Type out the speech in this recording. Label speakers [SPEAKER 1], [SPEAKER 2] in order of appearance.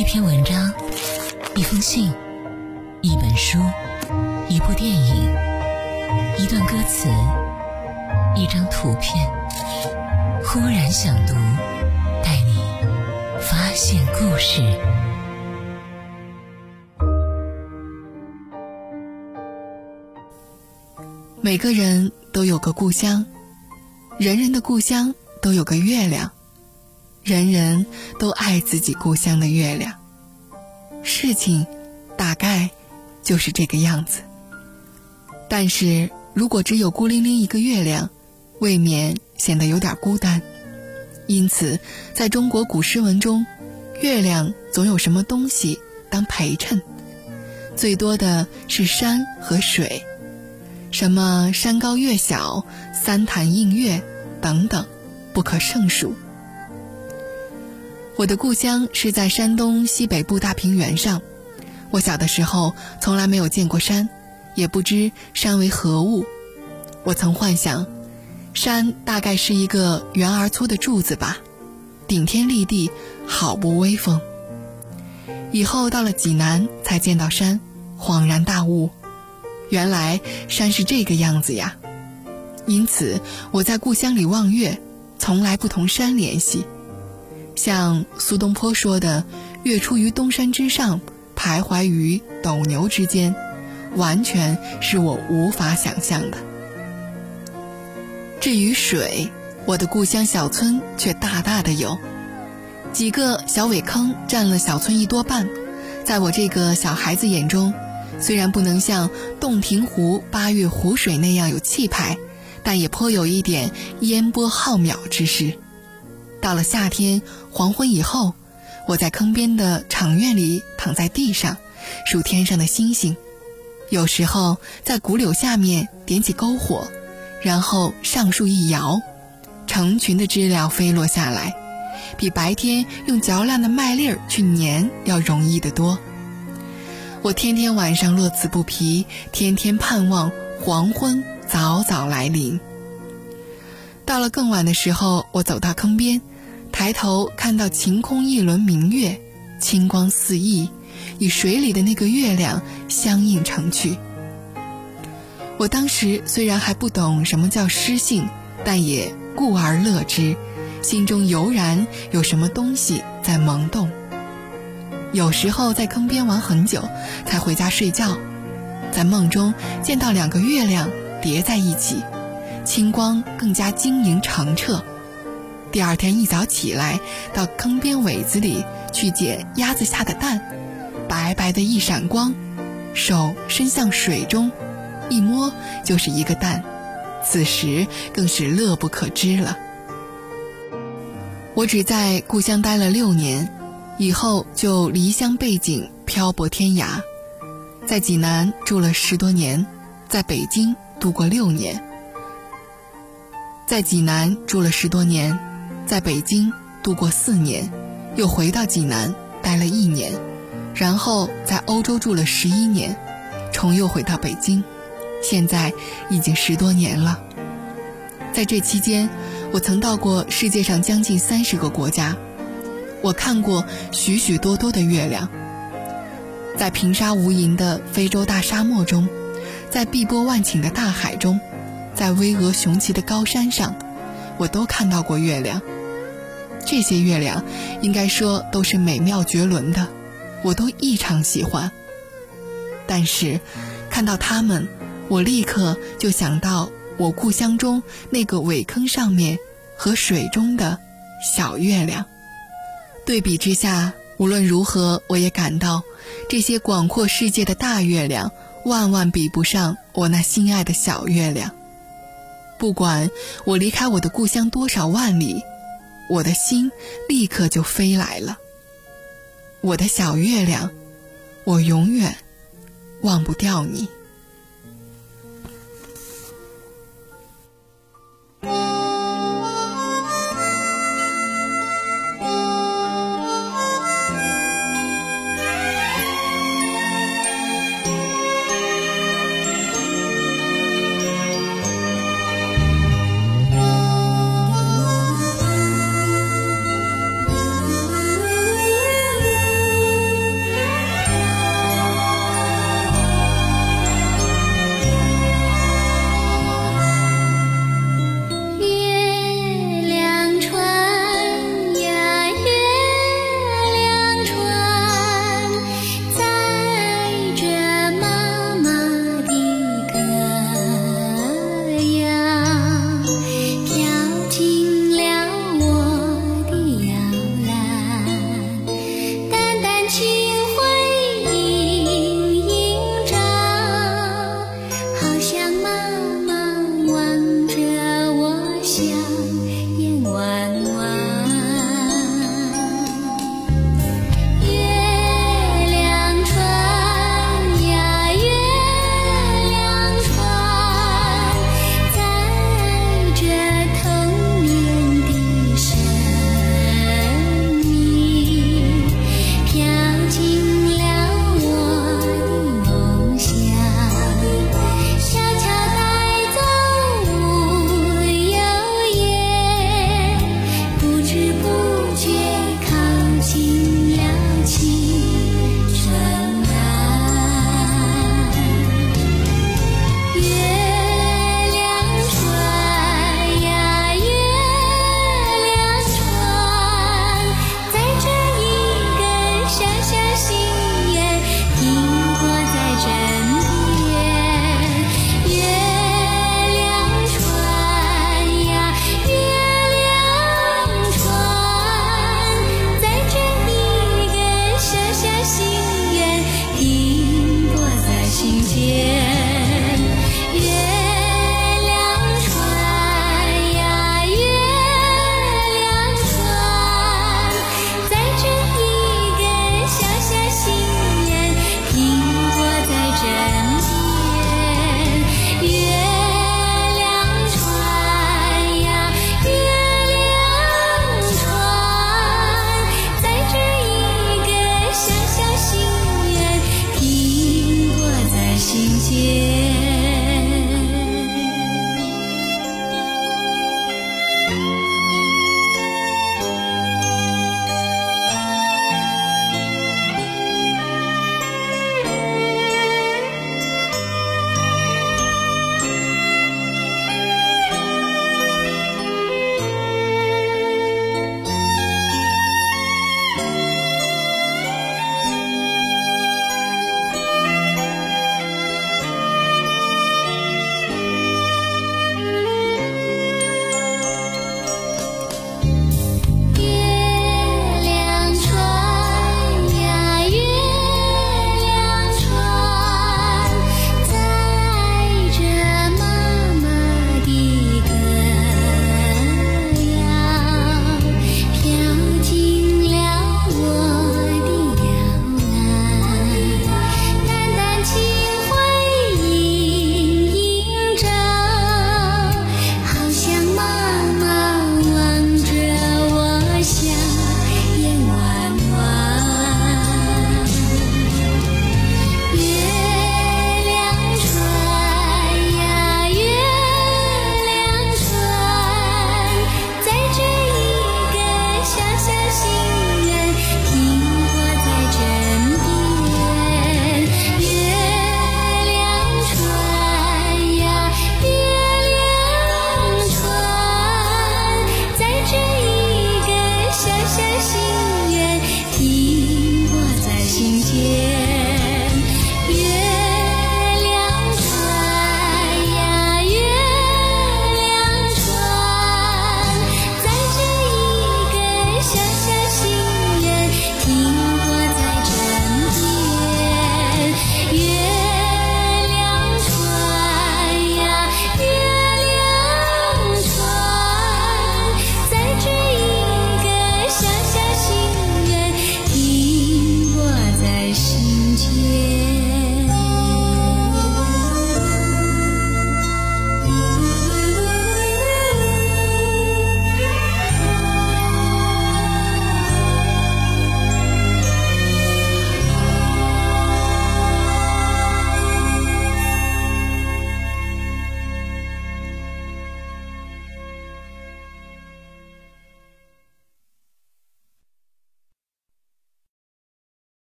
[SPEAKER 1] 一篇文章，一封信，一本书，一部电影，一段歌词，一张图片。忽然想读，带你发现故事。
[SPEAKER 2] 每个人都有个故乡，人人的故乡都有个月亮。人人都爱自己故乡的月亮，事情大概就是这个样子。但是如果只有孤零零一个月亮，未免显得有点孤单。因此，在中国古诗文中，月亮总有什么东西当陪衬，最多的是山和水，什么山高月小、三潭映月等等，不可胜数。我的故乡是在山东西北部大平原上。我小的时候从来没有见过山，也不知山为何物。我曾幻想，山大概是一个圆而粗的柱子吧，顶天立地，好不威风。以后到了济南才见到山，恍然大悟，原来山是这个样子呀。因此我在故乡里望月，从来不同山联系。像苏东坡说的“月出于东山之上，徘徊于斗牛之间”，完全是我无法想象的。至于水，我的故乡小村却大大的有，几个小苇坑占了小村一多半。在我这个小孩子眼中，虽然不能像洞庭湖八月湖水那样有气派，但也颇有一点烟波浩渺之势。到了夏天黄昏以后，我在坑边的场院里躺在地上，数天上的星星。有时候在古柳下面点起篝火，然后上树一摇，成群的知了飞落下来，比白天用嚼烂的麦粒儿去粘要容易得多。我天天晚上乐此不疲，天天盼望黄昏早早来临。到了更晚的时候，我走到坑边。抬头看到晴空一轮明月，清光四溢，与水里的那个月亮相映成趣。我当时虽然还不懂什么叫诗性，但也故而乐之，心中油然有什么东西在萌动。有时候在坑边玩很久，才回家睡觉，在梦中见到两个月亮叠在一起，清光更加晶莹澄澈。第二天一早起来，到坑边苇子里去捡鸭子下的蛋，白白的一闪光，手伸向水中，一摸就是一个蛋，此时更是乐不可支了。我只在故乡待了六年，以后就离乡背井，漂泊天涯，在济南住了十多年，在北京度过六年，在济南住了十多年。在北京度过四年，又回到济南待了一年，然后在欧洲住了十一年，重又回到北京，现在已经十多年了。在这期间，我曾到过世界上将近三十个国家，我看过许许多多的月亮。在平沙无垠的非洲大沙漠中，在碧波万顷的大海中，在巍峨雄奇的高山上，我都看到过月亮。这些月亮，应该说都是美妙绝伦的，我都异常喜欢。但是，看到它们，我立刻就想到我故乡中那个苇坑上面和水中的小月亮。对比之下，无论如何，我也感到这些广阔世界的大月亮，万万比不上我那心爱的小月亮。不管我离开我的故乡多少万里。我的心立刻就飞来了。我的小月亮，我永远忘不掉你。